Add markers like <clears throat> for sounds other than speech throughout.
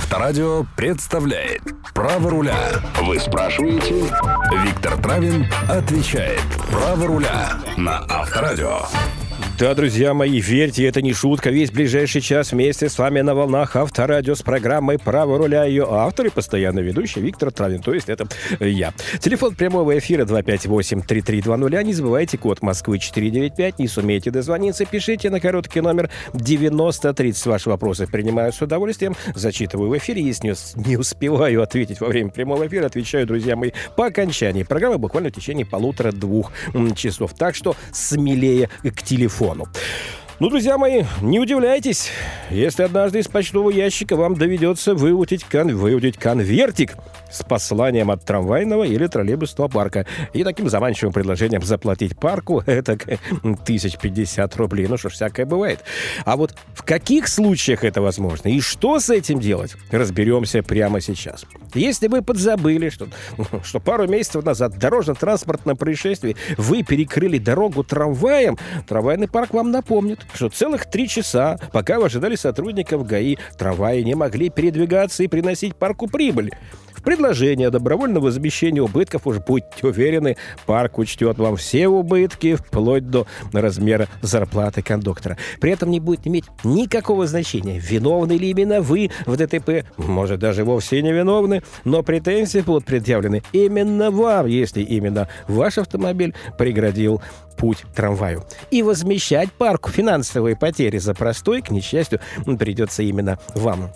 Авторадио представляет «Право руля». Вы спрашиваете, Виктор Травин отвечает «Право руля» на Авторадио. Да, друзья мои, верьте, это не шутка. Весь ближайший час вместе с вами на волнах Авторадио с программой «Право руля». Ее автор и постоянно ведущий Виктор Травин, то есть это я. Телефон прямого эфира 258-3320. Не забывайте код Москвы 495. Не сумеете дозвониться, пишите на короткий номер 9030. Ваши вопросы принимаю с удовольствием, зачитываю в эфире. Если не успеваю ответить во время прямого эфира, отвечаю, друзья мои, по окончании программы, буквально в течение полутора-двух часов. Так что смелее к телефону телефону. Ну, друзья мои, не удивляйтесь, если однажды из почтового ящика вам доведется выудить, кон... выудить конвертик с посланием от трамвайного или троллейбусного парка и таким заманчивым предложением заплатить парку это тысяч пятьдесят рублей. Ну что ж, всякое бывает. А вот в каких случаях это возможно и что с этим делать, разберемся прямо сейчас. Если вы подзабыли, что, <laughs> что пару месяцев назад в дорожно-транспортном происшествии вы перекрыли дорогу трамваем, трамвайный парк вам напомнит, что целых три часа, пока вы ожидали сотрудников ГАИ, трамваи не могли передвигаться и приносить парку прибыль. В предложении о добровольном возмещении убытков уж будьте уверены, парк учтет вам все убытки, вплоть до размера зарплаты кондуктора. При этом не будет иметь никакого значения, виновны ли именно вы в ДТП, может, даже вовсе не виновны, но претензии будут предъявлены именно вам, если именно ваш автомобиль преградил путь трамваю. И возмещать парку финансовые потери за простой, к несчастью, придется именно вам.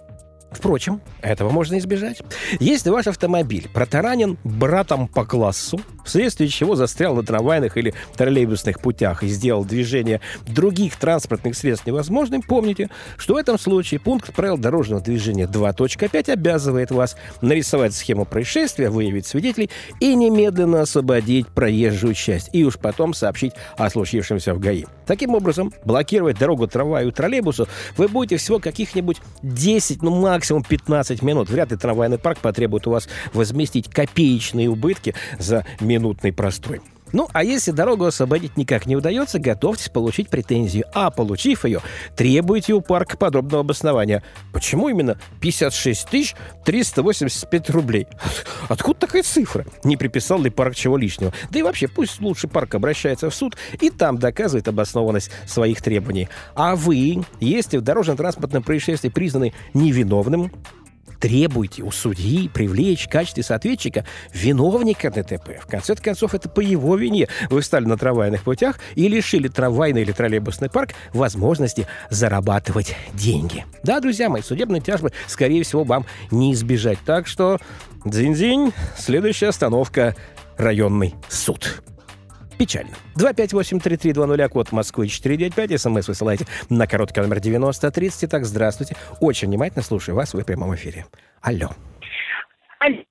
Впрочем, этого можно избежать. Если ваш автомобиль протаранен братом по классу, вследствие чего застрял на трамвайных или троллейбусных путях и сделал движение других транспортных средств невозможным, помните, что в этом случае пункт правил дорожного движения 2.5 обязывает вас нарисовать схему происшествия, выявить свидетелей и немедленно освободить проезжую часть, и уж потом сообщить о случившемся в ГАИ. Таким образом, блокировать дорогу трамваю и троллейбусу вы будете всего каких-нибудь 10, ну максимум 15 минут. Вряд ли трамвайный парк потребует у вас возместить копеечные убытки за минутный простой. Ну, а если дорогу освободить никак не удается, готовьтесь получить претензию. А получив ее, требуйте у парка подробного обоснования. Почему именно 56 тысяч 385 рублей? Откуда такая цифра? Не приписал ли парк чего лишнего? Да и вообще, пусть лучше парк обращается в суд и там доказывает обоснованность своих требований. А вы, если в дорожно-транспортном происшествии признаны невиновным, требуйте у судьи привлечь в качестве соответчика виновника ДТП. В конце концов, это по его вине вы встали на трамвайных путях и лишили трамвайный или троллейбусный парк возможности зарабатывать деньги. Да, друзья мои, судебной тяжбы, скорее всего, вам не избежать. Так что, дзинь-дзинь, следующая остановка – районный суд. Печально. 258-3320, код Москвы 495, смс высылайте на короткий номер 9030. Так, здравствуйте. Очень внимательно слушаю вас, вы в прямом эфире. Алло.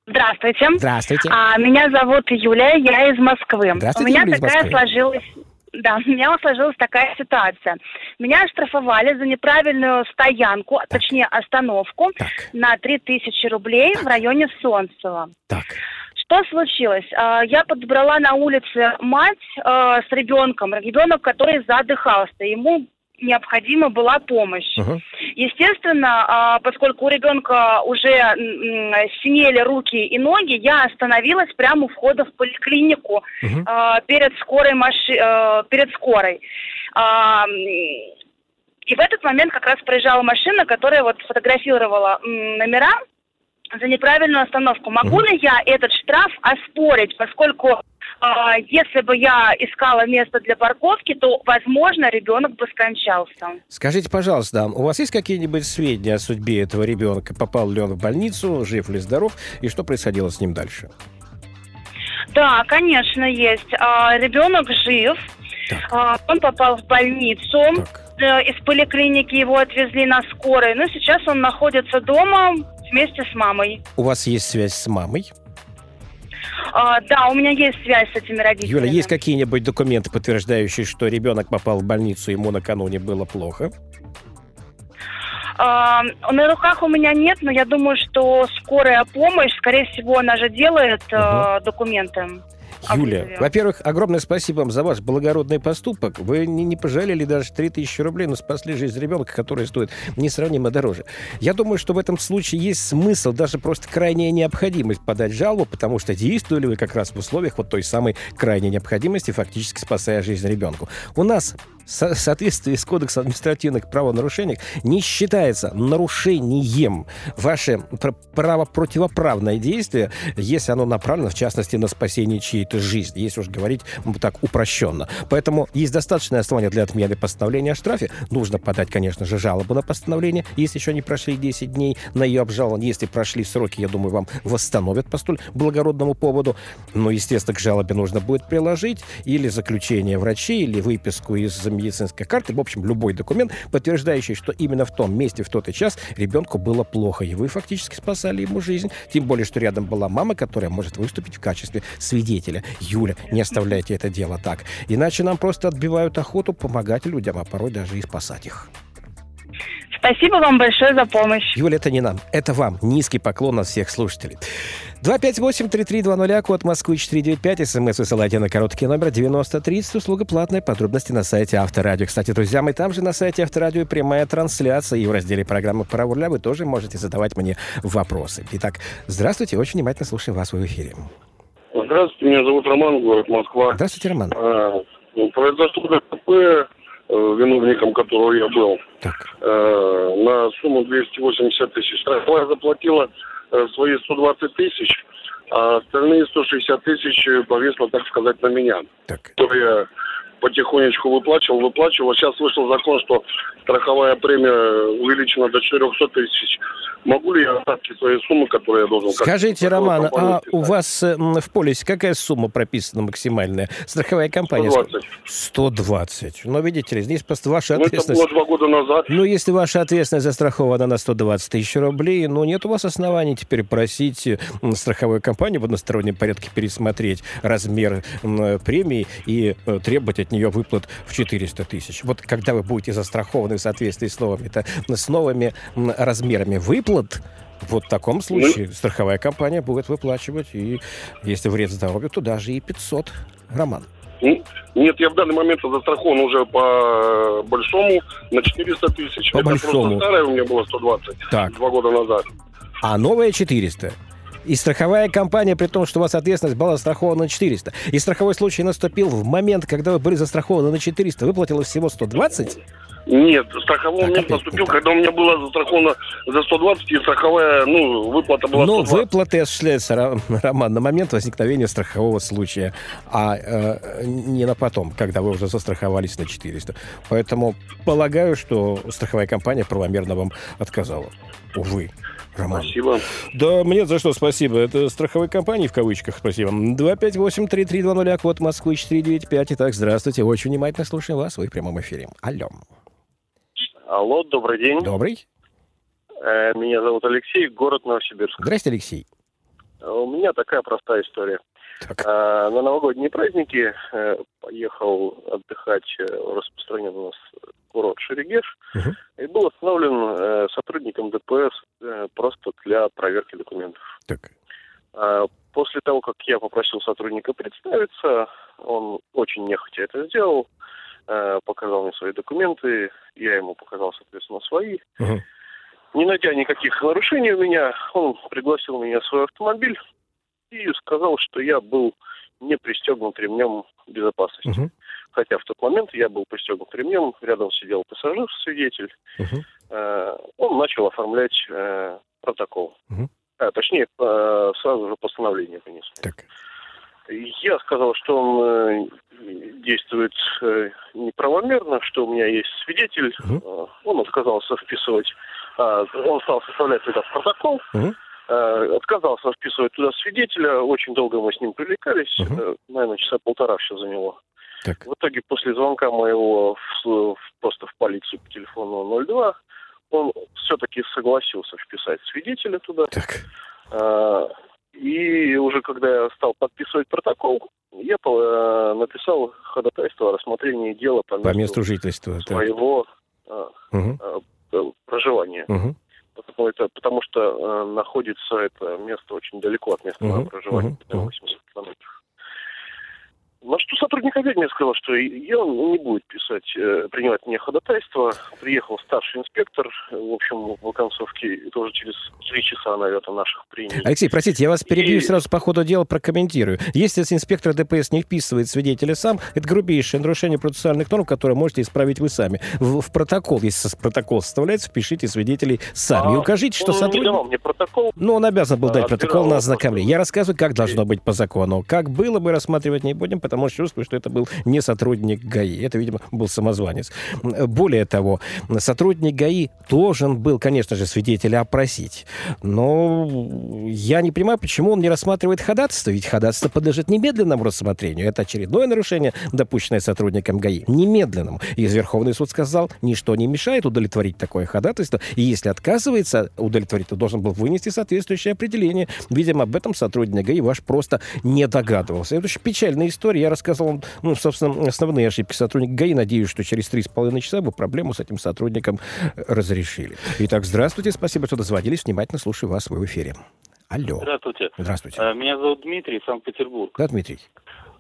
Здравствуйте. Здравствуйте. А, меня зовут Юлия, я из Москвы. Здравствуйте, У меня Юлия из такая Москвы. сложилась да, у меня сложилась такая ситуация. Меня оштрафовали за неправильную стоянку, а точнее остановку, Так. на 3000 рублей в районе Солнцева. Так. Что случилось? А, Я подобрала на улице мать а, с ребенком, ребенок, который задыхался. Ему необходима была помощь. Мгм. Естественно, а, поскольку у ребенка уже синели руки и ноги, я остановилась прямо у входа в поликлинику Мгм. а, перед скорой маши... перед скорой. И в этот момент как раз проезжала машина, которая вот фотографировала номера за неправильную остановку. Могу ли я этот штраф оспорить, поскольку а, если бы я искала место для парковки, то, возможно, ребенок бы скончался. Скажите, пожалуйста, у вас есть какие-нибудь сведения о судьбе этого ребенка? Попал ли он в больницу, жив ли здоров, и что происходило с ним дальше? Да, конечно, есть. А, ребенок жив. Так. А, он попал в больницу. Так. Э, Из поликлиники его отвезли на скорой. Но сейчас он находится дома вместе с мамой. У вас есть связь с мамой? А, да, у меня есть связь с этими родителями. Юля, есть какие-нибудь документы, подтверждающие, что ребенок попал в больницу, ему накануне было плохо? А, на руках у меня нет, но я думаю, что скорая помощь, скорее всего, она же делает э, Ага. документы. Юля, во-первых, огромное спасибо вам за ваш благородный поступок. Вы не, не пожалели даже 3000 рублей, но спасли жизнь ребенка, который стоит несравнимо дороже. Я думаю, что в этом случае есть смысл, даже просто крайняя необходимость подать жалобу, потому что действовали вы как раз в условиях вот той самой крайней необходимости, фактически спасая жизнь ребенку. У нас в соответствии с Кодексом административных правонарушений не считается нарушением ваше право противоправное действие, если оно направлено, в частности, на спасение чьей-то жизни, если уж говорить так упрощенно. Поэтому есть достаточное основание для отмены постановления о штрафе. Нужно подать, конечно же, жалобу на постановление, если еще не прошли 10 дней на ее обжалование. Если прошли сроки, я думаю, вам восстановят по столь благородному поводу. Но, естественно, к жалобе нужно будет приложить или заключение врачей, или выписку из медицинской карты, в общем, любой документ, подтверждающий, что именно в том месте, в тот и час ребенку было плохо, и вы фактически спасали ему жизнь. Тем более, что рядом была мама, которая может выступить в качестве свидетеля. Юля, не оставляйте это дело так. Иначе нам просто отбивают охоту помогать людям, а порой даже и спасать их. Спасибо вам большое за помощь. Юля, это не нам, это вам. Низкий поклон от всех слушателей. 258-3320, код Москвы 495, смс высылайте на короткий номер 9030, услуга платная, подробности на сайте Авторадио. Кстати, друзья, мы там же на сайте Авторадио прямая трансляция, и в разделе программы «Право руля» вы тоже можете задавать мне вопросы. Итак, здравствуйте, очень внимательно слушаем вас в эфире. Здравствуйте, меня зовут Роман, город Москва. Здравствуйте, Роман. А, ну, произошло ДТП, э, виновником которого я был, Так, э, на сумму 280 тысяч. Страховая заплатила свои 120 тысяч, а остальные 160 тысяч повесло, так сказать, на меня. так. Которые я потихонечку выплачивал, выплачивал. Сейчас вышел закон, что страховая премия увеличена до 400 тысяч. Могу ли я остатки своей суммы, которую я должен... Скажите, Роман, а у вас э, в полисе какая сумма прописана максимальная? Страховая компания? сколько? 120. 120. Но видите ли, здесь просто ваша Ну, это ответственность... было два года назад. Ну, если ваша ответственность застрахована на 120 тысяч рублей, ну, нет у вас оснований теперь просить страховую компанию в одностороннем порядке пересмотреть размер премии и э, требовать от нее выплат в 400 тысяч. Вот когда вы будете застрахованы в соответствии с новыми, это, с новыми размерами выплат, вот в таком случае страховая компания будет выплачивать, и если вред здоровью, то даже и 500. Роман. Н- Нет, я в данный момент застрахован уже по большому на 400 тысяч. По Это большому. просто старое у меня было 120 Так. два года назад. а новая 400. И страховая компания, при том, что у вас ответственность была застрахована на 400. И страховой случай наступил в момент, когда вы были застрахованы на 400, выплатила всего 120? Нет, страховой момент наступил, когда у меня была застрахована за 120, и страховая, ну, выплата была Но 120. выплаты осуществляются, Ро- Роман, на момент возникновения страхового случая, а э, не на потом, когда вы уже застраховались на 400. Поэтому полагаю, что страховая компания правомерно вам отказала. Увы. Роман. Спасибо. Да, мне за что спасибо. Это страховой компании в кавычках спасибо. 258-3320, код Москвы 495. Итак, здравствуйте. Очень внимательно слушаем вас. Вы в прямом эфире. Алло. Алло, добрый день. Добрый. Э, Меня зовут Алексей, город Новосибирск. Здрасте, Алексей. Э, У меня такая простая история. Так. Э, На новогодние праздники поехал отдыхать в распространенный у нас курорт Шерегеш Мгм. и был остановлен э, сотрудником ДПС э, просто для проверки документов. Так. А После того, как я попросил сотрудника представиться, он очень нехотя это сделал, э, показал мне свои документы, я ему показал, соответственно, свои. Мгм. Не найдя никаких нарушений у меня, он пригласил меня в свой автомобиль и сказал, что я был не пристегнут ремнем безопасности. Мгм. Хотя в тот момент я был пристегнут ремнем, рядом сидел пассажир-свидетель. Мгм. Э, он начал оформлять э, протокол. Мгм. А, точнее, э, сразу же постановление вынес. Так. Я сказал, что он э, действует э, неправомерно, что у меня есть свидетель. Э, Он отказался вписывать, а, он стал составлять этот протокол, Мгм. Э, отказался вписывать туда свидетеля. Очень долго мы с ним привлекались, Мгм. э, наверное, часа полтора все заняло. Так. В итоге после звонка моего в, в- просто в полицию по телефону 02 он все-таки согласился вписать свидетеля туда. Так. А, И уже когда я стал подписывать протокол, я э, написал ходатайство о рассмотрении дела по месту, По месту жительства. Так. своего а, Мгм. а, э, проживания. Мгм. Потому, это, потому что э, находится это место очень далеко от места моего проживания, мгм, примерно мгм. 80 километров. На что сотрудник мне сказал, что и он не будет писать, э, принимать мне ходатайство. Приехал старший инспектор, в общем, в оконцовке тоже через три часа, наверное, наших приняли. Алексей, простите, я вас перебью И- сразу по ходу дела прокомментирую. Если инспектор ДПС не вписывает свидетеля сам, это грубейшее нарушение процессуальных норм, которое можете исправить вы сами. В, в протокол, если протокол составляется, впишите свидетелей сами. и А, укажите, что он не сотрудник... давал мне протокол. Ну, он обязан был А, дать протокол на ознакомление. Я рассказываю, как должно быть по закону. Как было, мы рассматривать не будем, потому что чувствую, что это был не сотрудник ГАИ. Это, видимо, был самозванец. Более того, сотрудник ГАИ должен был, конечно же, свидетеля опросить. Но я не понимаю, почему он не рассматривает ходатайство. Ведь ходатайство подлежит немедленному рассмотрению. Это очередное нарушение, допущенное сотрудником ГАИ. Немедленному. И Верховный суд сказал, ничто не мешает удовлетворить такое ходатайство. И если отказывается удовлетворить, то должен был вынести соответствующее определение. Видимо, об этом сотрудник ГАИ ваш просто не догадывался. Это очень печальная история. Я рассказал вам, ну, собственно, основные ошибки сотрудника ГАИ. Надеюсь, что через три с половиной часа вы проблему с этим сотрудником э, разрешили. Итак, здравствуйте, спасибо, что дозвонились. Внимательно слушаю вас в эфире. Алло. Здравствуйте. Здравствуйте. Э, Меня зовут Дмитрий, Санкт-Петербург. Да, Дмитрий?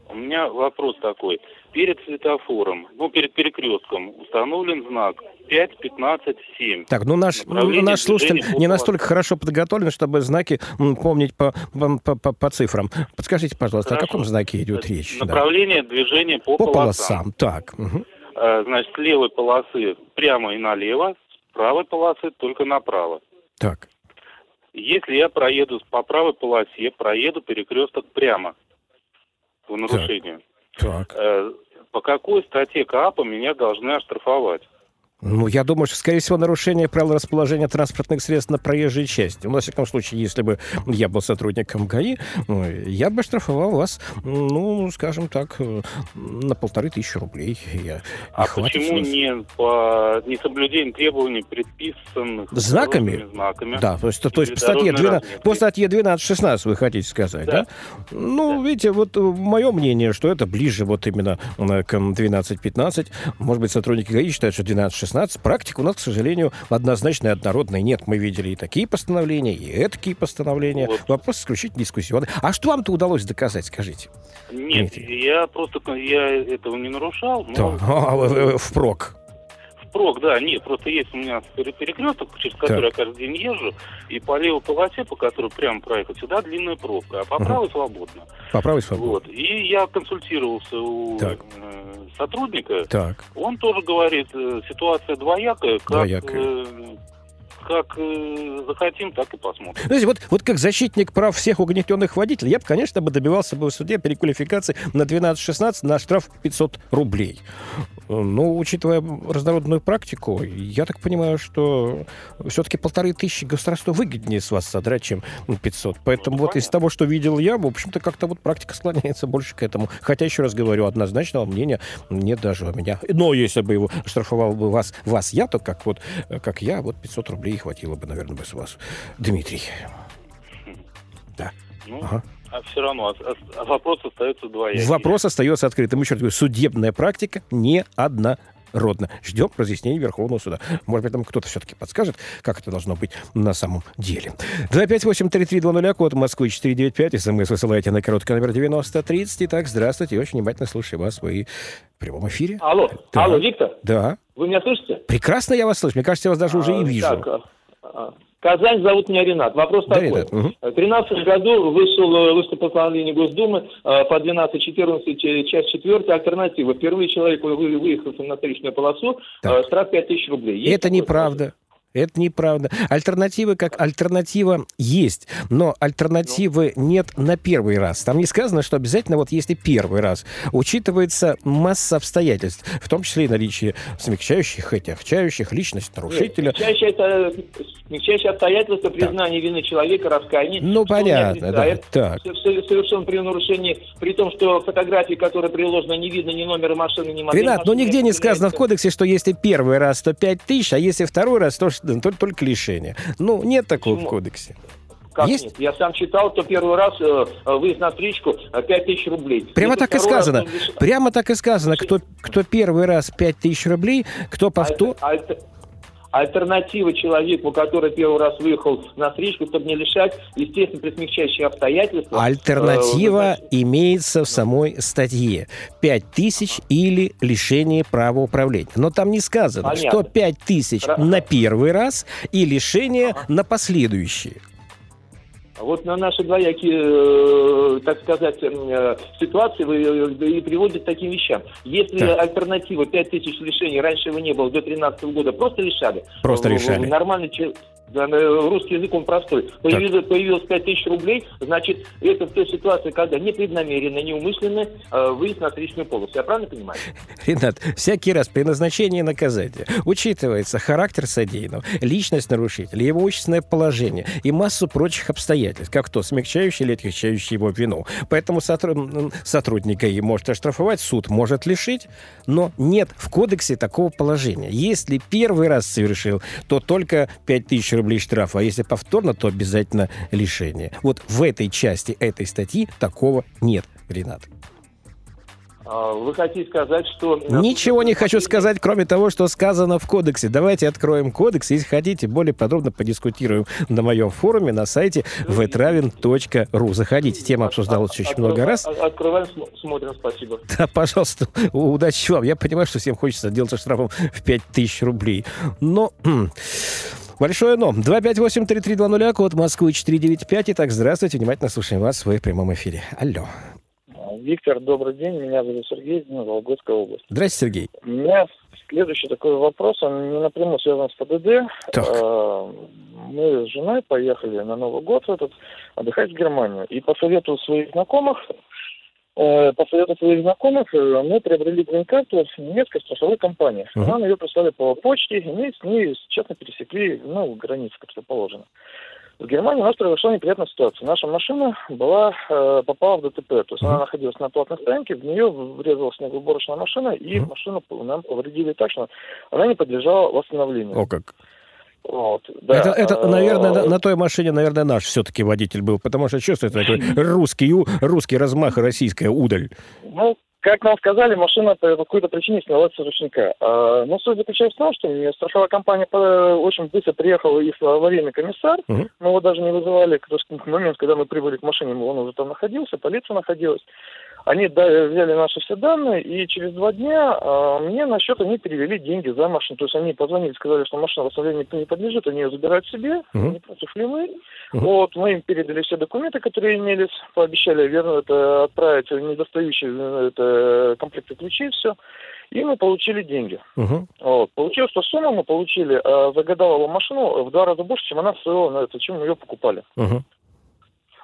У меня вопрос такой. Перед светофором, ну, перед перекрестком установлен знак 5, 15, 7. Так, ну наш, ну, наш слушатель не настолько хорошо подготовлен, чтобы знаки помнить по, по, по- по- цифрам. Подскажите, пожалуйста, о Хорошо. каком знаке идет речь? Да. Направление движения по, По полосам. полосам. Так. Э, Значит, с левой полосы прямо и налево, с правой полосы только направо. Так. Если я проеду по правой полосе, проеду перекресток прямо по нарушению, Так. э, по какой статье КАПа меня должны оштрафовать? Ну, я думаю, что, скорее всего, нарушение правил расположения транспортных средств на проезжей части. Ну, во всяком случае, если бы я был сотрудником ГАИ, ну, я бы штрафовал вас, ну, скажем так, э, на полторы тысячи рублей. Я, А почему с вас. не по несоблюдению требований, предписанных Знаками? знаками? Да, то есть, то, есть по статье, дорожной 12, разметкой? по статье 12-16 вы хотите сказать, да? Да. Ну, видите, вот мое мнение, что это ближе вот именно э, к 12-15. Может быть, сотрудники ГАИ считают, что 12-16. Практика у нас, к сожалению, однозначно и однородная. Нет, мы видели и такие постановления, и такие постановления. Вот. Вопрос исключительно дискуссионный. А что вам-то удалось доказать, скажите? Нет, Дмитрий. я просто я этого не нарушал. Но То, <laughs> а, впрок. Впрок, да, нет, просто есть у меня пере- перекресток, через который я каждый день езжу, и по левой полосе, по которой прямо проехать, сюда длинная пробка, а по Мгм. правой свободно. По правой свободе. Вот. И я консультировался у Так. э, сотрудника, Так. Он тоже говорит, э, ситуация двоякая, как, Двоякая. Э, как э, захотим, так и посмотрим. Знаете, вот, вот как защитник прав всех угнетенных водителей, я бы, конечно, бы добивался бы в суде переквалификации на 12-16 на штраф 500 рублей. Но, учитывая разнородную практику, я так понимаю, что все-таки полторы тысячи государству выгоднее с вас содрать, чем 500. Поэтому Ну, вот из того, что видел я, в общем-то, как-то вот практика склоняется больше к этому. Хотя, еще раз говорю, однозначного мнения нет даже у меня. Но если бы его штрафовал бы вас, вас я, то как вот, э, как я, вот 500 рублей хватило бы, наверное, бы с вас. Дмитрий. <laughs> Да. Ну, Ага. а все равно а- а- а вопрос остается двоякий. Вопрос остается открытым. Еще раз говорю, судебная практика не однородна. Ждем разъяснений Верховного суда. Может быть, там кто-то все-таки подскажет, как это должно быть на самом деле. 258-3320, код Москвы 495. СМС высылайте на короткий номер 9030. Итак, здравствуйте. Очень внимательно слушаю вас. Вы в прямом эфире. Алло, Да. алло, Виктор, Да. вы меня слышите? Прекрасно я вас слышу. Мне кажется, я вас даже уже и А, вижу. так, а, а, Казань, зовут меня Ренат. Вопрос Да, такой. Ренат, мгм. В 2013 году вышел, постановление Госдумы э, по 12.14, э, часть 4, альтернатива. Впервые человек, вы- выехал на встречную полосу, Так. э, штраф 5 тысяч рублей. Есть Это такое? неправда. Это неправда. Альтернативы как альтернатива есть, но альтернативы нет на первый раз. Там не сказано, что обязательно вот если первый раз. Учитывается масса обстоятельств, в том числе и наличие смягчающих, отягчающих, личность нарушителя. Нет, смягчающее, это- смягчающее обстоятельство признания вины человека, раскаяния. Ну, понятно, да, так. совершен при нарушении, при том, что фотографии, которые приложены, не видно ни номера машины, ни модели Ренат, ну машины, нигде не сказано в кодексе, что если первый раз, то 5 тысяч, а если второй раз, то, ш- то только лишение. Ну, нет такого в Почему? кодексе. Как Есть? нет? Я сам читал, то первый раз э, э, выезд на встречку э, 5 тысяч рублей. Прямо Если так и раз, сказано. Прямо так и сказано. Кто, кто первый раз 5 тысяч рублей, кто А повтор... это- а это- Альтернатива человеку, который первый раз выехал на встречку, чтобы не лишать, естественно, при смягчающих обстоятельствах. Альтернатива э, имеется в самой статье. 5 тысяч или лишение права управления. Но там не сказано, Понятно. что 5 тысяч на первый раз и лишение ага. на последующие. Вот на наши двоякие, э, так сказать, э, ситуации вы, э, и приводят к таким вещам. Если так. альтернатива 5 тысяч лишений, раньше его не было, до 2013 года, просто лишали. Просто лишали. Нормальный человек русский язык, он простой. Появилось, появилось 5 тысяч рублей, значит, это в той ситуации, когда непреднамеренно, неумышленно э, выезд на встречную полосу. Я правильно понимаю? <laughs> Ренат, всякий раз при назначении наказания учитывается характер содеянного, личность нарушителя, его общественное положение и массу прочих обстоятельств, как то смягчающие или отягчающие его вину. Поэтому сотруд... сотрудника и может оштрафовать, суд может лишить, но нет в кодексе такого положения. Если первый раз совершил, то только 5 тысяч рублей рублей штрафа, а если повторно, то обязательно лишение. Вот в этой части этой статьи такого нет, Ренат. А, вы хотите сказать, что... Ничего не хочу сказать, кроме того, что сказано в кодексе. Давайте откроем кодекс. Если хотите, более подробно подискутируем на моем форуме на сайте vtravin.ru. Заходите, тема обсуждалась очень много раз. Открываем, смотрим, спасибо. <laughs> Да, пожалуйста, удачи вам. Я понимаю, что всем хочется делаться штрафом в 5000 рублей. Но... <clears throat> Большое но. 258-3320, код Москвы 495. Итак, здравствуйте, внимательно слушаем вас в прямом эфире. Алло. Виктор, добрый день. Меня зовут Сергей из Вологодская область. Здравствуйте, Сергей. У меня следующий такой вопрос, он не напрямую связан с ПДД. Так. А, мы с женой поехали на Новый год этот отдыхать в Германию. И по совету своих знакомых Э, по совету своих знакомых э, мы приобрели грин-карту в немецкой страховой компании. Uh-huh. Нам ее прислали по почте, и мы с ней честно пересекли ну, границу, как все положено. В Германии у нас произошла неприятная ситуация. Наша машина была, э, попала в ДТП. То есть uh-huh. она находилась на платной стоянке, в нее врезалась снегоуборочная машина, и uh-huh. машину нам повредили так, что она не подлежала восстановлению. О как! Вот, да. Это, это, наверное, на, на той машине, наверное, наш все-таки водитель был, потому что чувствуется такой русский, русский размах российская удаль. Ну, как нам сказали, машина по какой-то причине снялась с ручника. А, но суть заключается в том, что страховая компания очень быстро приехала и аварийный комиссар. Угу. Мы его даже не вызывали. В момент, когда мы прибыли к машине, он уже там находился, полиция находилась. Они взяли наши все данные, и через два дня э, мне на счет они перевели деньги за машину. То есть они позвонили, сказали, что машина восстановлению не подлежит, они ее забирают себе, uh-huh. не против ли мы. Uh-huh. Вот, мы им передали все документы, которые имелись, пообещали верно это отправить недостающие э, это, комплекты ключей, все. И мы получили деньги. Uh-huh. Вот. Получилось, что сумму мы получили э, за годовалую машину в два раза больше, чем она стоила на это, чем мы ее покупали. Uh-huh.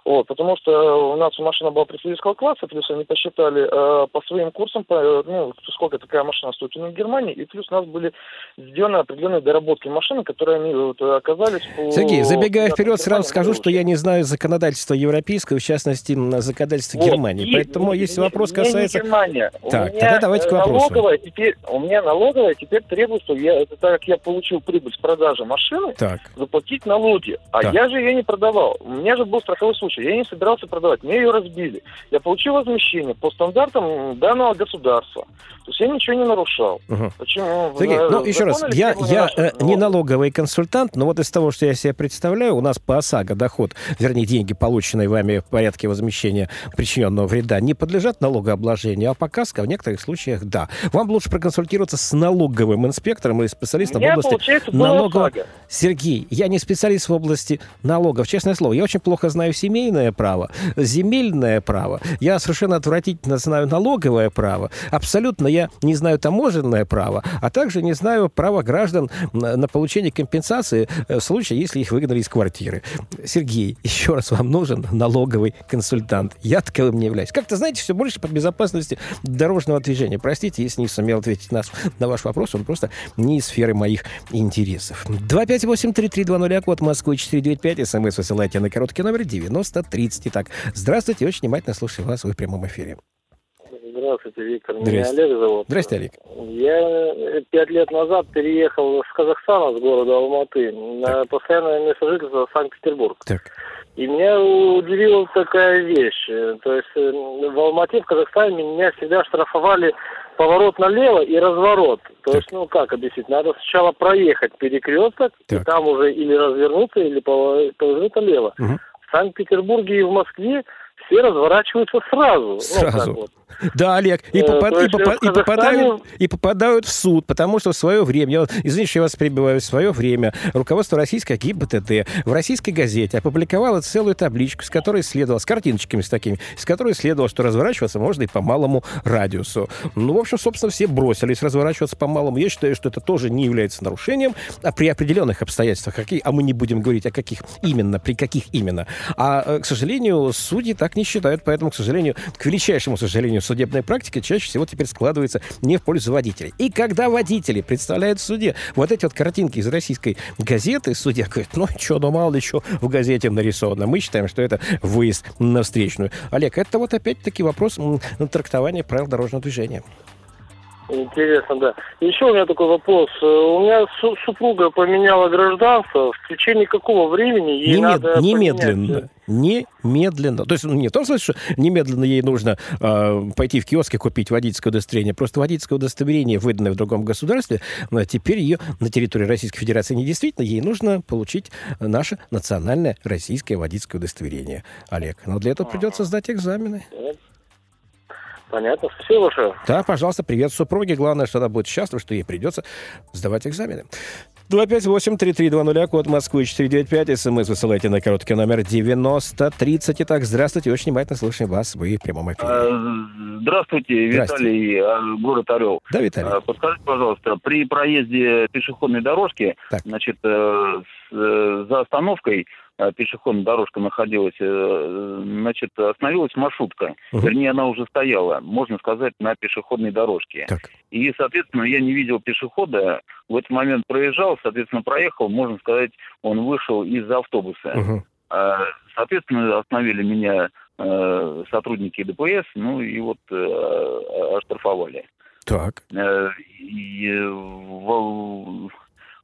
Вот, потому что у нас машина была представительского класса, плюс они посчитали э, по своим курсам, по, ну, сколько такая машина стоит у них в Германии, и плюс у нас были сделаны определенные доработки машины, которые они вот, оказались по... Сергей, забегая вперед, сразу скажу, что я не знаю законодательства европейского, в частности, законодательства вот, Германии. И, Поэтому, и, если вопрос касается... Не Германия. Так, тогда давайте к вопросу. Налоговая теперь, у меня налоговая теперь требует, что я, так как я получил прибыль с продажи машины, так. заплатить налоги. А так. я же ее не продавал. У меня же был страховой случай случае. Я не собирался продавать, мне ее разбили. Я получил возмещение по стандартам данного государства. То есть я ничего не нарушал. Угу. Почему? Сергей, ну еще раз, я, я э, не налоговый консультант, но вот из того, что я себе представляю, у нас по ОСАГО доход, вернее, деньги, полученные вами в порядке возмещения причиненного вреда, не подлежат налогообложению, а по КАСКО в некоторых случаях да. Вам лучше проконсультироваться с налоговым инспектором или специалистом в области налогового... Сергей, я не специалист в области налогов, честное слово. Я очень плохо знаю семей, семейное право, земельное право. Я совершенно отвратительно знаю налоговое право. Абсолютно я не знаю таможенное право, а также не знаю права граждан на получение компенсации э, в случае, если их выгнали из квартиры. Сергей, еще раз вам нужен налоговый консультант. Я таковым не являюсь. Как-то, знаете, все больше по безопасности дорожного движения. Простите, если не сумел ответить на, на ваш вопрос, он просто не из сферы моих интересов. 258-3320, код Москвы 495, смс высылайте на короткий номер 90 330. Итак, здравствуйте, очень внимательно слушаю вас в прямом эфире. Здравствуйте, Виктор. Меня Олег зовут. Здравствуйте, Олег. Я пять лет назад переехал с Казахстана, с города Алматы, на постоянное место жительства Санкт-Петербург. Так. И меня удивила такая вещь. То есть э, в Алмате, в Казахстане, меня всегда штрафовали поворот налево и разворот. То есть, ну как объяснить, надо сначала проехать перекресток, так. и там уже или развернуться, или повернуть налево. Угу. В Санкт-Петербурге и в Москве все разворачиваются сразу. Сразу. Вот. Да, Олег, и, э, попад, и, попад, и, попадают, и попадают в суд, потому что в свое время, я, извините, что я вас перебиваю, в свое время руководство российской ГИБДД в российской газете опубликовало целую табличку, с которой следовало, с картиночками с такими, с которой следовало, что разворачиваться можно и по малому радиусу. Ну, в общем, собственно, все бросились разворачиваться по малому. Я считаю, что это тоже не является нарушением, а при определенных обстоятельствах, какие, а мы не будем говорить о каких именно, при каких именно. А, э, к сожалению, судьи так не считают, поэтому, к сожалению, к величайшему сожалению, судебная практика чаще всего теперь складывается не в пользу водителей. И когда водители представляют в суде вот эти вот картинки из российской газеты, судья говорит, ну что, ну мало ли что в газете нарисовано. Мы считаем, что это выезд на встречную. Олег, это вот опять-таки вопрос трактования правил дорожного движения. Интересно, да. Еще у меня такой вопрос. Э, у меня супруга поменяла гражданство. В течение какого времени ей Немед... надо Немедленно. Поменять? Немедленно. То есть ну, не в том смысле, что немедленно ей нужно э, пойти в киоск и купить водительское удостоверение. Просто водительское удостоверение, выданное в другом государстве, а теперь ее на территории Российской Федерации не действительно. Ей нужно получить наше национальное российское водительское удостоверение. Олег, но для этого придется сдать экзамены. Понятно. Спасибо большое. Да, пожалуйста, привет супруге. Главное, что она будет счастлива, что ей придется сдавать экзамены. 258-3320, код Москвы 495, смс высылайте на короткий номер 9030. Итак, здравствуйте, очень внимательно слушаем вас, вы в прямом эфире. А, здравствуйте, Виталий, а, город Орел. Да, Виталий. А, подскажите, пожалуйста, при проезде пешеходной дорожки, так. значит, э, э, за остановкой Э, пешеходная дорожка находилась, э, значит, остановилась маршрутка. Угу. Вернее, она уже стояла, можно сказать, на пешеходной дорожке. Так. И, соответственно, я не видел пешехода. В этот момент проезжал, соответственно, проехал, можно сказать, он вышел из автобуса. Угу. Соответственно, остановили меня э, сотрудники ДПС, ну и вот оштрафовали. Так. И,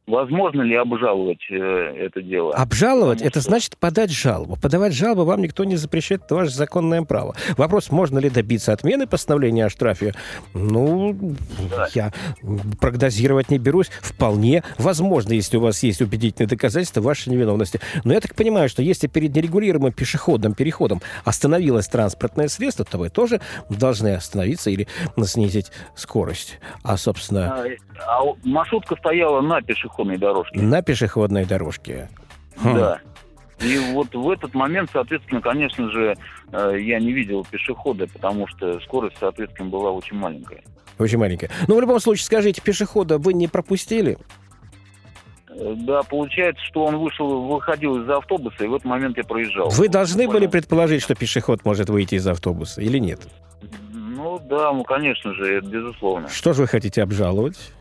Возможно ли обжаловать э, это дело? Обжаловать Потому это что... значит подать жалобу. Подавать жалобу вам никто не запрещает, это ваше законное право. Вопрос, можно ли добиться отмены постановления о штрафе? Ну, да. я прогнозировать не берусь. Вполне возможно, если у вас есть убедительные доказательства вашей невиновности. Но я так понимаю, что если перед нерегулируемым пешеходным переходом остановилось транспортное средство, то вы тоже должны остановиться или снизить скорость. А, собственно... А, а маршрутка стояла на пешеходном пешеходной дорожке. На пешеходной дорожке. Хм. Да. И вот в этот момент, соответственно, конечно же, э, я не видел пешехода, потому что скорость, соответственно, была очень маленькая. Очень маленькая. Но в любом случае, скажите, пешехода вы не пропустили? Э, да, получается, что он вышел, выходил из автобуса, и в этот момент я проезжал. Вы должны были предположить, что пешеход может выйти из автобуса или нет? Ну да, ну конечно же, это безусловно. Что же вы хотите обжаловать?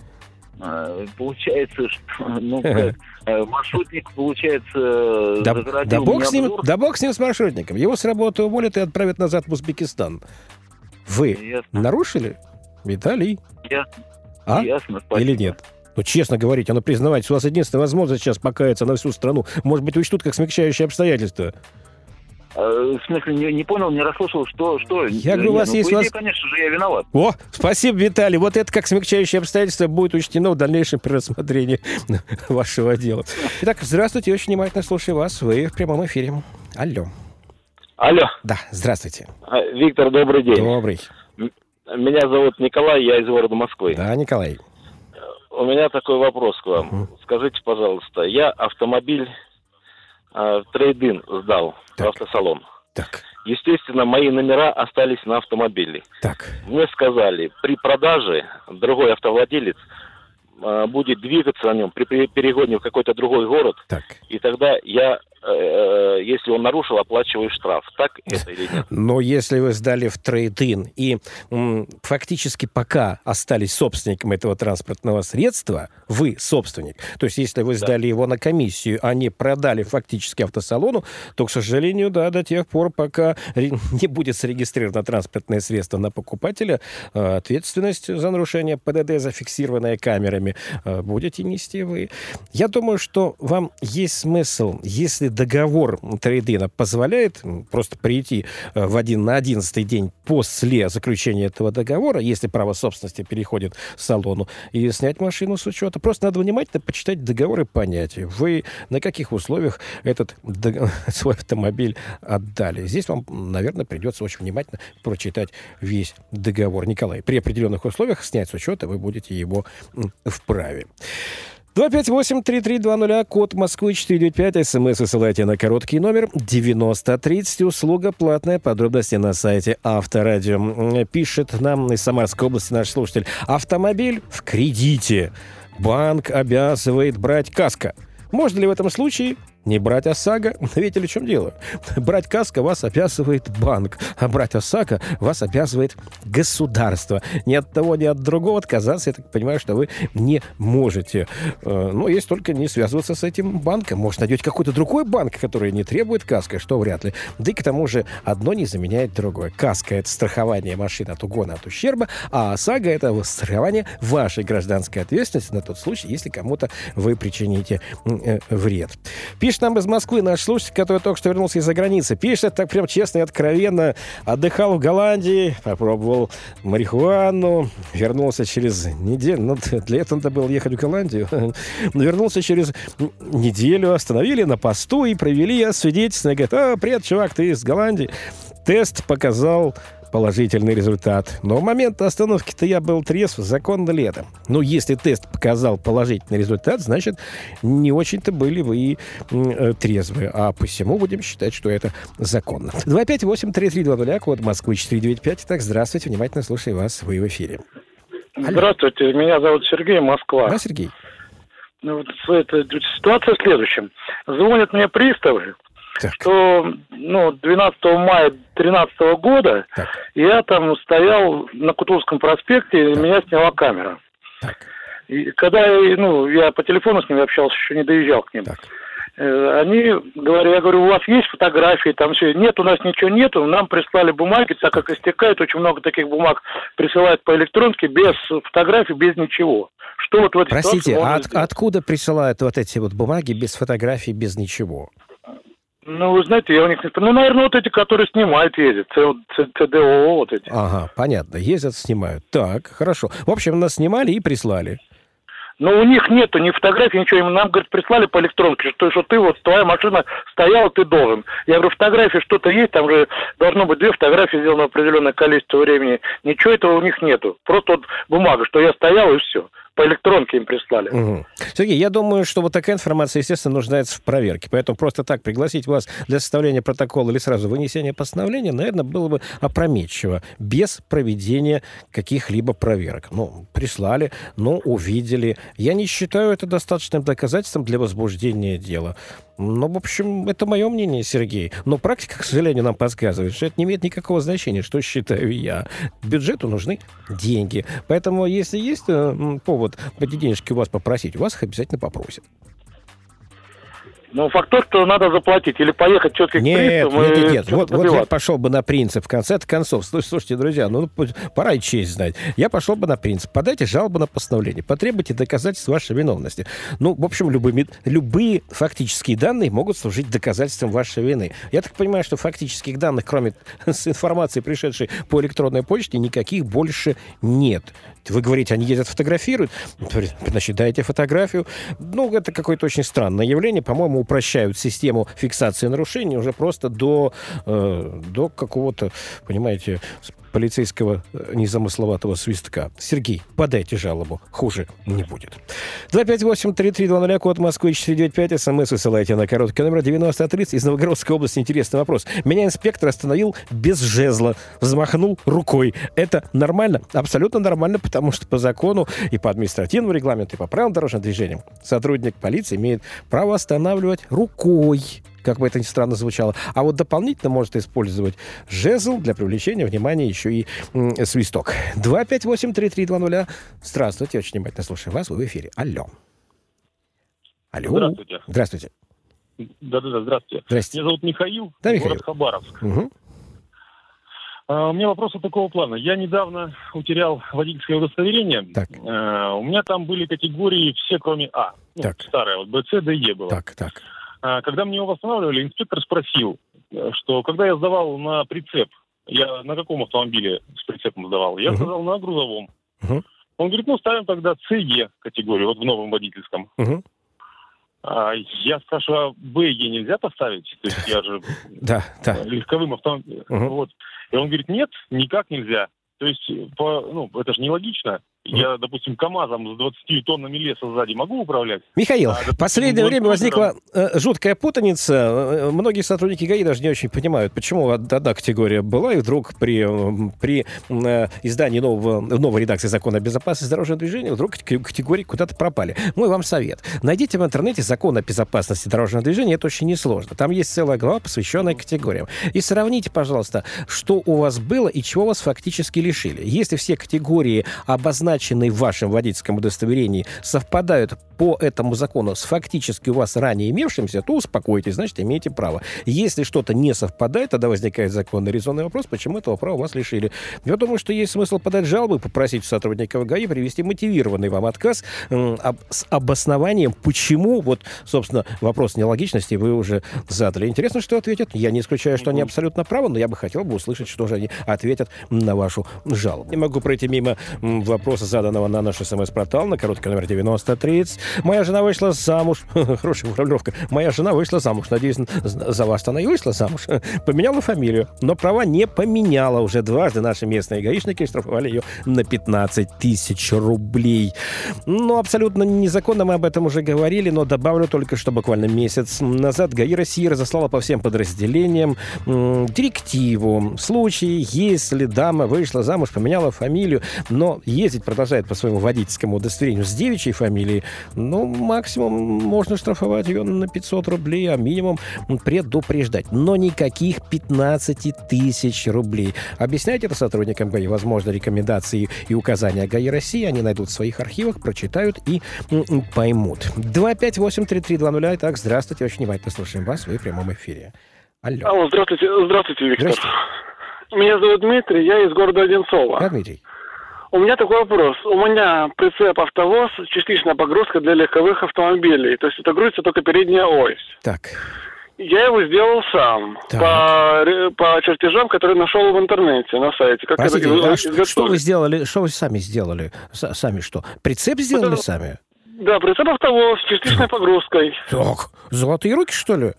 А, получается, что ну, <laughs> как, э, маршрутник, получается, да, да, бог с ним, да бог с ним, с маршрутником. Его с работы уволят и отправят назад в Узбекистан. Вы Ясно. нарушили, Виталий? Ясно. А? Ясно, спасибо. Или нет? Ну, честно говорить, оно признавать, у вас единственная возможность сейчас покаяться на всю страну. Может быть, учтут как смягчающие обстоятельства. Э, в смысле, не, не понял, не расслышал, что... что? Я говорю, у вас ну, есть... Идее, вас... конечно же, я виноват. О, спасибо, Виталий. Вот это как смягчающее обстоятельство будет учтено в дальнейшем при рассмотрении <laughs> вашего дела. Итак, здравствуйте, очень внимательно слушаю вас. Вы в прямом эфире. Алло. Алло. Да, здравствуйте. А, Виктор, добрый день. Добрый. Меня зовут Николай, я из города Москвы. Да, Николай. У меня такой вопрос к вам. Угу. Скажите, пожалуйста, я автомобиль э, трейдин сдал так. в автосалон. Так. Естественно, мои номера остались на автомобиле. Так. Мне сказали, при продаже другой автовладелец э, будет двигаться на нем при перегоне в какой-то другой город, так. и тогда я если он нарушил, оплачиваю штраф. Так это или нет? Но если вы сдали в трейд-ин и м, фактически пока остались собственником этого транспортного средства, вы собственник, то есть если вы сдали да. его на комиссию, а не продали фактически автосалону, то, к сожалению, да, до тех пор, пока <laughs> не будет зарегистрировано транспортное средство на покупателя, э, ответственность за нарушение ПДД, зафиксированная камерами, э, будете нести вы. Я думаю, что вам есть смысл, если договор трейдина позволяет просто прийти э, в один на одиннадцатый день после заключения этого договора, если право собственности переходит салону, и снять машину с учета. Просто надо внимательно почитать договор и понять, вы на каких условиях этот <laughs> свой автомобиль отдали. Здесь вам, наверное, придется очень внимательно прочитать весь договор. Николай, при определенных условиях снять с учета вы будете его вправе. 258-3320, код Москвы 495, смс высылайте на короткий номер 9030, услуга платная, подробности на сайте Авторадио. Пишет нам из Самарской области наш слушатель, автомобиль в кредите, банк обязывает брать каска. Можно ли в этом случае не брать ОСАГО, <laughs> видите в чем дело? Брать КАСКО вас обязывает банк, а брать ОСАГО вас обязывает государство. Ни от того, ни от другого отказаться, я так понимаю, что вы не можете. Э, но есть только не связываться с этим банком. Может, найдете какой-то другой банк, который не требует КАСКО, что вряд ли. Да и к тому же одно не заменяет другое. КАСКО — это страхование машин от угона, от ущерба, а ОСАГО — это страхование вашей гражданской ответственности на тот случай, если кому-то вы причините э, вред. Пишет Пишет нам из Москвы наш слушатель, который только что вернулся из-за границы. Пишет так прям честно и откровенно. Отдыхал в Голландии, попробовал марихуану, вернулся через неделю. Ну, для этого надо было ехать в Голландию. <laughs> Вернулся через неделю, остановили на посту и провели освидетельствование. Говорит, а, привет, чувак, ты из Голландии. Тест показал положительный результат. Но в момент остановки-то я был трезв, законно ли это? Ну, если тест показал положительный результат, значит, не очень-то были вы э, трезвы. А посему будем считать, что это законно. 258-3320, код Москвы 495. Так, здравствуйте, внимательно слушаю вас, вы в эфире. Алло. Здравствуйте, меня зовут Сергей, Москва. Да, Сергей. Ну, вот, это, ситуация в следующем. Звонят мне приставы, так. что ну, 12 мая 2013 года так. я там стоял на Кутузовском проспекте, и меня сняла камера. Так. И когда ну, я по телефону с ними общался, еще не доезжал к ним. Так. Э, они говорят, я говорю, у вас есть фотографии, там все. Нет, у нас ничего нету, нам прислали бумаги, так как истекает, очень много таких бумаг присылают по электронке, без фотографий, без ничего. Что вот в этой Простите, а от, откуда присылают вот эти вот бумаги без фотографий, без ничего? Ну, вы знаете, я у них не... Ну, наверное, вот эти, которые снимают, ездят. ЦДО вот эти. Ага, понятно. Ездят, снимают. Так, хорошо. В общем, нас снимали и прислали. Но у них нету ни фотографий, ничего. Им нам, говорит, прислали по электронке, что, что ты вот, твоя машина стояла, ты должен. Я говорю, фотографии что-то есть, там же должно быть две фотографии сделано определенное количество времени. Ничего этого у них нету. Просто вот бумага, что я стоял и все по электронке им прислали. Угу. Сергей, я думаю, что вот такая информация, естественно, нуждается в проверке. Поэтому просто так пригласить вас для составления протокола или сразу вынесения постановления, наверное, было бы опрометчиво, без проведения каких-либо проверок. Ну, прислали, ну, увидели. Я не считаю это достаточным доказательством для возбуждения дела. Ну, в общем, это мое мнение, Сергей. Но практика, к сожалению, нам подсказывает, что это не имеет никакого значения, что считаю я. Бюджету нужны деньги. Поэтому, если есть э, повод эти денежки у вас попросить, у вас их обязательно попросят. Ну, факт то, что надо заплатить или поехать четко нет, к принципу. Нет, нет, нет. Вот, вот я пошел бы на принцип. В конце концов, слушайте, друзья, ну, пора и честь знать. Я пошел бы на принцип. Подайте жалобу на постановление. Потребуйте доказательств вашей виновности. Ну, в общем, любыми, любые фактические данные могут служить доказательством вашей вины. Я так понимаю, что фактических данных, кроме <laughs> с информации, пришедшей по электронной почте, никаких больше нет. Вы говорите, они ездят, фотографируют. Значит, дайте фотографию. Ну, это какое-то очень странное явление. По-моему, упрощают систему фиксации нарушений уже просто до, э, до какого-то, понимаете, полицейского э, незамысловатого свистка. Сергей, подайте жалобу, хуже не будет. 258-3320, код Москвы 495, смс высылайте на короткий номер 9030 из Новгородской области. Интересный вопрос. Меня инспектор остановил без жезла, взмахнул рукой. Это нормально? Абсолютно нормально, потому что по закону и по административному регламенту, и по правилам дорожного движения сотрудник полиции имеет право останавливать рукой как бы это ни странно звучало. А вот дополнительно может использовать жезл для привлечения внимания еще и м, свисток. 258-3320. Здравствуйте, очень внимательно слушаю вас. Вы в эфире. Алло. Алло. Здравствуйте. Здравствуйте. Да-да-да, здравствуйте. Здравствуйте. Меня зовут Михаил, да, город Михаил. Хабаровск. Угу. А, у меня вопрос такого плана. Я недавно утерял водительское удостоверение. Так. А, у меня там были категории все, кроме А. Ну, так. Старая, вот Б, С, Д, Е было. Так, так. А, когда мне его восстанавливали, инспектор спросил, э, что когда я сдавал на прицеп, я на каком автомобиле с прицепом сдавал? Я uh-huh. сказал, на грузовом. Uh-huh. Он говорит, ну, ставим тогда СЕ категорию, вот в новом водительском. Uh-huh. А, я спрашиваю, а Б Е нельзя поставить? То есть я же <laughs> да, да. легковым автомобилем. Вот. И он говорит, нет, никак нельзя. То есть, по, ну, это же нелогично. Я, допустим, КАМАЗом с 20 тоннами леса сзади могу управлять? Михаил, а, в последнее время возникла э, жуткая путаница. Э, многие сотрудники ГАИ даже не очень понимают, почему одна категория была, и вдруг при, при э, издании нового, новой редакции закона о безопасности дорожного движения вдруг категории куда-то пропали. Мой вам совет. Найдите в интернете закон о безопасности дорожного движения, это очень несложно. Там есть целая глава, посвященная категориям. И сравните, пожалуйста, что у вас было и чего вас фактически лишили. Если все категории обозначены обозначенные в вашем водительском удостоверении, совпадают по этому закону с фактически у вас ранее имевшимся, то успокойтесь, значит, имеете право. Если что-то не совпадает, тогда возникает законный резонный вопрос, почему этого права вас лишили. Я думаю, что есть смысл подать жалобу, попросить сотрудников ГАИ привести мотивированный вам отказ с обоснованием, почему, вот, собственно, вопрос нелогичности вы уже задали. Интересно, что ответят. Я не исключаю, что они абсолютно правы, но я бы хотел бы услышать, что же они ответят на вашу жалобу. Не могу пройти мимо вопроса вопроса, заданного на наш смс-портал на короткий номер 9030. Моя жена вышла замуж. <laughs> Хорошая формулировка. Моя жена вышла замуж. Надеюсь, за вас она и вышла замуж. <laughs> Поменяла фамилию, но права не поменяла. Уже дважды наши местные гаишники штрафовали ее на 15 тысяч рублей. Ну, абсолютно незаконно, мы об этом уже говорили, но добавлю только, что буквально месяц назад ГАИ России разослала по всем подразделениям директиву. В случае, если дама вышла замуж, поменяла фамилию, но ездить продолжает по своему водительскому удостоверению с девичьей фамилией, ну, максимум можно штрафовать ее на 500 рублей, а минимум предупреждать. Но никаких 15 тысяч рублей. Объясняйте это сотрудникам ГАИ. Возможно, рекомендации и указания ГАИ России они найдут в своих архивах, прочитают и поймут. 258-3320. Итак, здравствуйте. Очень внимательно слушаем вас. Вы в прямом эфире. Алло. Алло, здравствуйте. Здравствуйте, Виктор. Здравствуйте. Меня зовут Дмитрий, я из города Одинцова. Да, Дмитрий? У меня такой вопрос. У меня прицеп автовоз, частичная погрузка для легковых автомобилей. То есть это грузится только передняя ось. Так. Я его сделал сам так. по, по чертежам, которые нашел в интернете на сайте. Как Простите, это, а что, что вы сделали? Что вы сами сделали? С, сами что? Прицеп сделали это, сами? Да, прицеп автовоз с частичной погрузкой. Так, золотые руки что ли?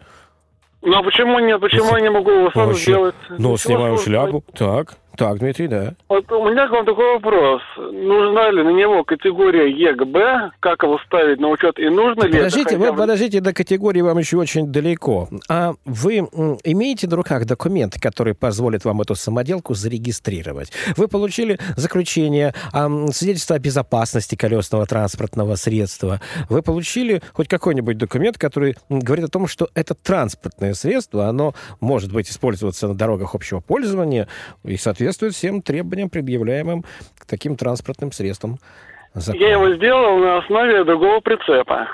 Ну а почему нет? Почему я не могу его сам Вообще. сделать? Ну, снимаю шляпу. Так. Так, Дмитрий, да. Вот у меня к вам такой вопрос. Нужна ли на него категория ЕГБ? Как его ставить на учет? И нужно ли подождите, это вы, бы... подождите, до категории вам еще очень далеко. А вы имеете на руках документы, которые позволят вам эту самоделку зарегистрировать? Вы получили заключение, свидетельство о безопасности колесного транспортного средства. Вы получили хоть какой-нибудь документ, который говорит о том, что это транспортное средство, оно может быть использоваться на дорогах общего пользования и, соответственно, соответствует всем требованиям, предъявляемым к таким транспортным средствам. Закона. Я его сделал на основе другого прицепа.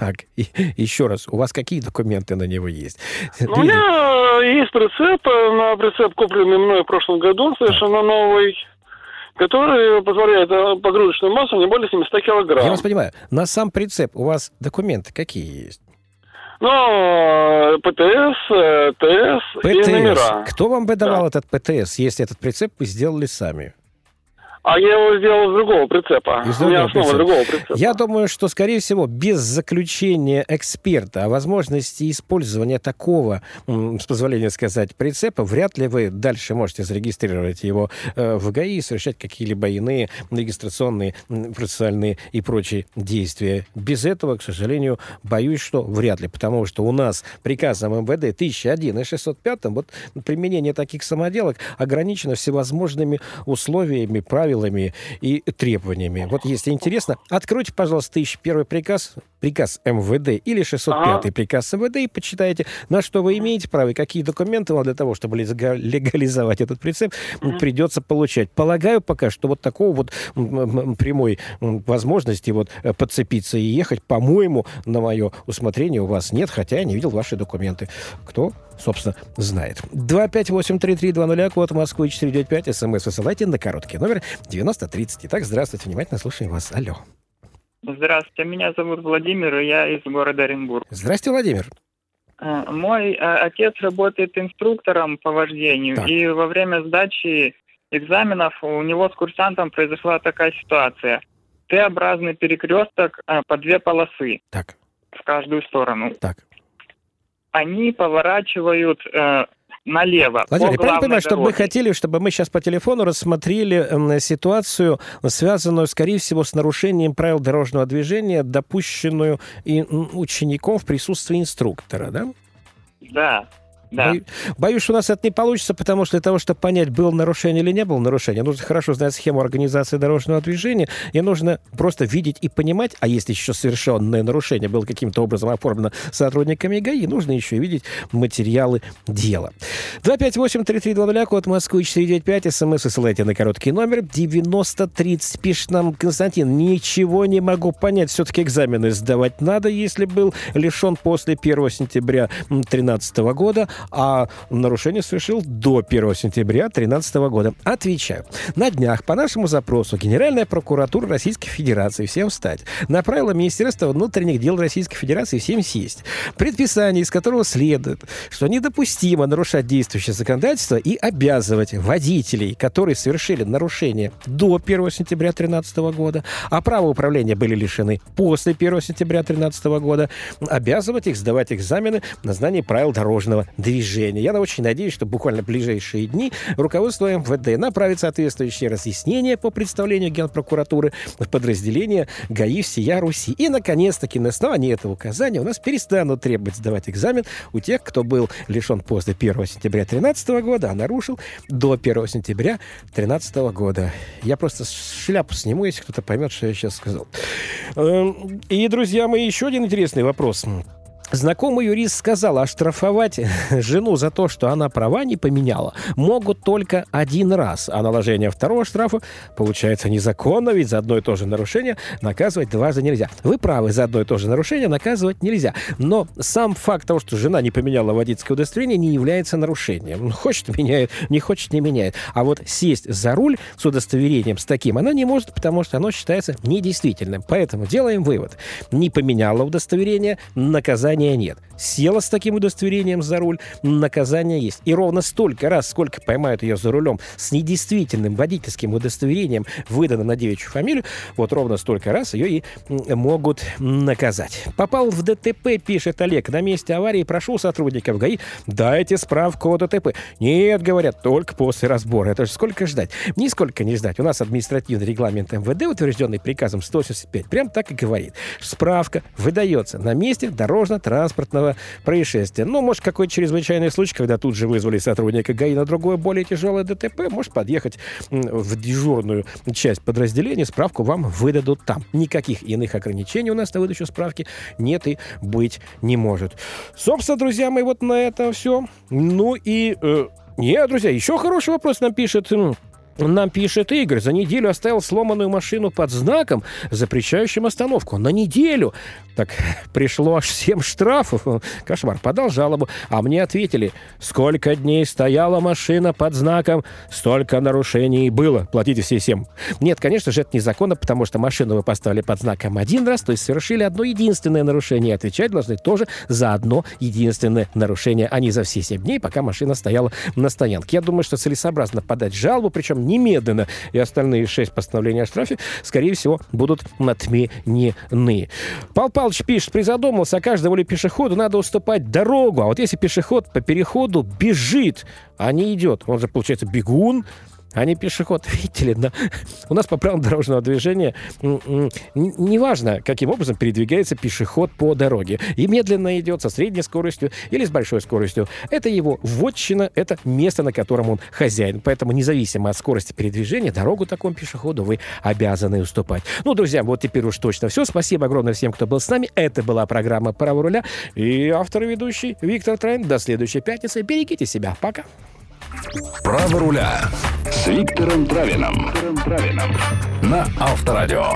Так, и, еще раз, у вас какие документы на него есть? Ну, у меня есть прицеп, на прицеп купленный мной в прошлом году, совершенно новый который позволяет э, погрузочную массу не более 700 килограмм. Я вас понимаю. На сам прицеп у вас документы какие есть? Ну, ПТС, э, ТС ПТС. и номера. Кто вам выдавал да. этот ПТС, если этот прицеп вы сделали сами? А я его сделал из другого прицепа. Из другого У меня основа прицепа. другого прицепа. Я думаю, что, скорее всего, без заключения эксперта о возможности использования такого, с позволения сказать, прицепа, вряд ли вы дальше можете зарегистрировать его э, в ГАИ и совершать какие-либо иные регистрационные, процессуальные и прочие действия. Без этого, к сожалению, боюсь, что вряд ли, потому что у нас приказом МВД 1001 и 605 вот применение таких самоделок ограничено всевозможными условиями, правилами, правилами и требованиями. Вот если интересно, откройте, пожалуйста, 1001 приказ, приказ МВД или 605 ага. приказ МВД и почитайте, на что вы имеете право и какие документы вам для того, чтобы легализовать этот прицеп, придется получать. Полагаю пока, что вот такого вот прямой возможности вот э, подцепиться и ехать, по-моему, на мое усмотрение у вас нет, хотя я не видел ваши документы. Кто собственно, знает. 258-3320, код Москвы 495, смс высылайте на короткий номер 9030. Итак, здравствуйте, внимательно слушаем вас. Алло. Здравствуйте, меня зовут Владимир, и я из города Оренбург. Здравствуйте, Владимир. Э, мой э, отец работает инструктором по вождению, так. и во время сдачи экзаменов у него с курсантом произошла такая ситуация. Т-образный перекресток э, по две полосы. Так. В каждую сторону. Так. Они поворачивают налево. Владимир, я правильно понимаю, что вы хотели, чтобы мы сейчас по телефону рассмотрели э, ситуацию, связанную, скорее всего, с нарушением правил дорожного движения, допущенную и учеником в присутствии инструктора, да? Да. Да. Боюсь, что у нас это не получится, потому что для того, чтобы понять, было нарушение или не было нарушения, нужно хорошо знать схему организации дорожного движения, и нужно просто видеть и понимать, а если еще совершенное нарушение было каким-то образом оформлено сотрудниками ГАИ, нужно еще видеть материалы дела. 258-3320, код Москвы 495, смс ссылайте на короткий номер 9030. Пишет нам Константин, ничего не могу понять, все-таки экзамены сдавать надо, если был лишен после 1 сентября 2013 года, а нарушение совершил до 1 сентября 2013 года. Отвечаю. На днях по нашему запросу Генеральная прокуратура Российской Федерации всем встать направила Министерство внутренних дел Российской Федерации всем сесть. Предписание, из которого следует, что недопустимо нарушать действующее законодательство и обязывать водителей, которые совершили нарушение до 1 сентября 2013 года, а право управления были лишены после 1 сентября 2013 года, обязывать их сдавать экзамены на знание правил дорожного движения. Я очень надеюсь, что буквально в ближайшие дни руководство МВД направит соответствующие разъяснения по представлению Генпрокуратуры в подразделение ГАИ всея Руси. И, наконец-таки, на основании этого указания у нас перестанут требовать сдавать экзамен у тех, кто был лишен после 1 сентября 2013 года, а нарушил до 1 сентября 2013 года. Я просто шляпу сниму, если кто-то поймет, что я сейчас сказал. Эм, и, друзья мои, еще один интересный вопрос. Знакомый юрист сказал, оштрафовать жену за то, что она права не поменяла, могут только один раз, а наложение второго штрафа получается незаконно, ведь за одно и то же нарушение наказывать дважды нельзя. Вы правы, за одно и то же нарушение наказывать нельзя. Но сам факт того, что жена не поменяла водительское удостоверение, не является нарушением. Хочет меняет, не хочет не меняет. А вот сесть за руль с удостоверением с таким она не может, потому что оно считается недействительным. Поэтому делаем вывод. Не поменяла удостоверение, наказание наказания нет. Села с таким удостоверением за руль, наказание есть. И ровно столько раз, сколько поймают ее за рулем с недействительным водительским удостоверением, выданным на девичью фамилию, вот ровно столько раз ее и могут наказать. Попал в ДТП, пишет Олег. На месте аварии прошу сотрудников ГАИ, дайте справку о ДТП. Нет, говорят, только после разбора. Это же сколько ждать? Нисколько не ждать. У нас административный регламент МВД, утвержденный приказом 185, прям так и говорит. Справка выдается на месте дорожно транспортного происшествия. Ну, может, какой чрезвычайный случай, когда тут же вызвали сотрудника ГАИ на другое, более тяжелое ДТП, может подъехать в дежурную часть подразделения, справку вам выдадут там. Никаких иных ограничений у нас на выдачу справки нет и быть не может. Собственно, друзья мои, вот на этом все. Ну и... Э, нет, друзья, еще хороший вопрос нам пишет нам пишет Игорь, за неделю оставил сломанную машину под знаком, запрещающим остановку. На неделю! Так <laughs> пришло аж 7 штрафов. <laughs> Кошмар. Подал жалобу. А мне ответили, сколько дней стояла машина под знаком, столько нарушений было. Платите все 7. Нет, конечно же, это незаконно, потому что машину вы поставили под знаком один раз, то есть совершили одно единственное нарушение. Отвечать должны тоже за одно единственное нарушение, а не за все 7 дней, пока машина стояла на стоянке. Я думаю, что целесообразно подать жалобу, причем немедленно, и остальные шесть постановлений о штрафе, скорее всего, будут отменены. Пал Палыч пишет, призадумался, а каждому ли пешеходу надо уступать дорогу, а вот если пешеход по переходу бежит, а не идет, он же, получается, бегун, не пешеход. <laughs> Видите ли, да? у нас по правилам дорожного движения неважно, каким образом передвигается пешеход по дороге. И медленно идет, со средней скоростью или с большой скоростью. Это его вотчина, это место, на котором он хозяин. Поэтому независимо от скорости передвижения, дорогу такому пешеходу вы обязаны уступать. Ну, друзья, вот теперь уж точно все. Спасибо огромное всем, кто был с нами. Это была программа «Право руля» и автор и ведущий Виктор Трайн. До следующей пятницы. Берегите себя. Пока. Право руля с Виктором Травином на Авторадио.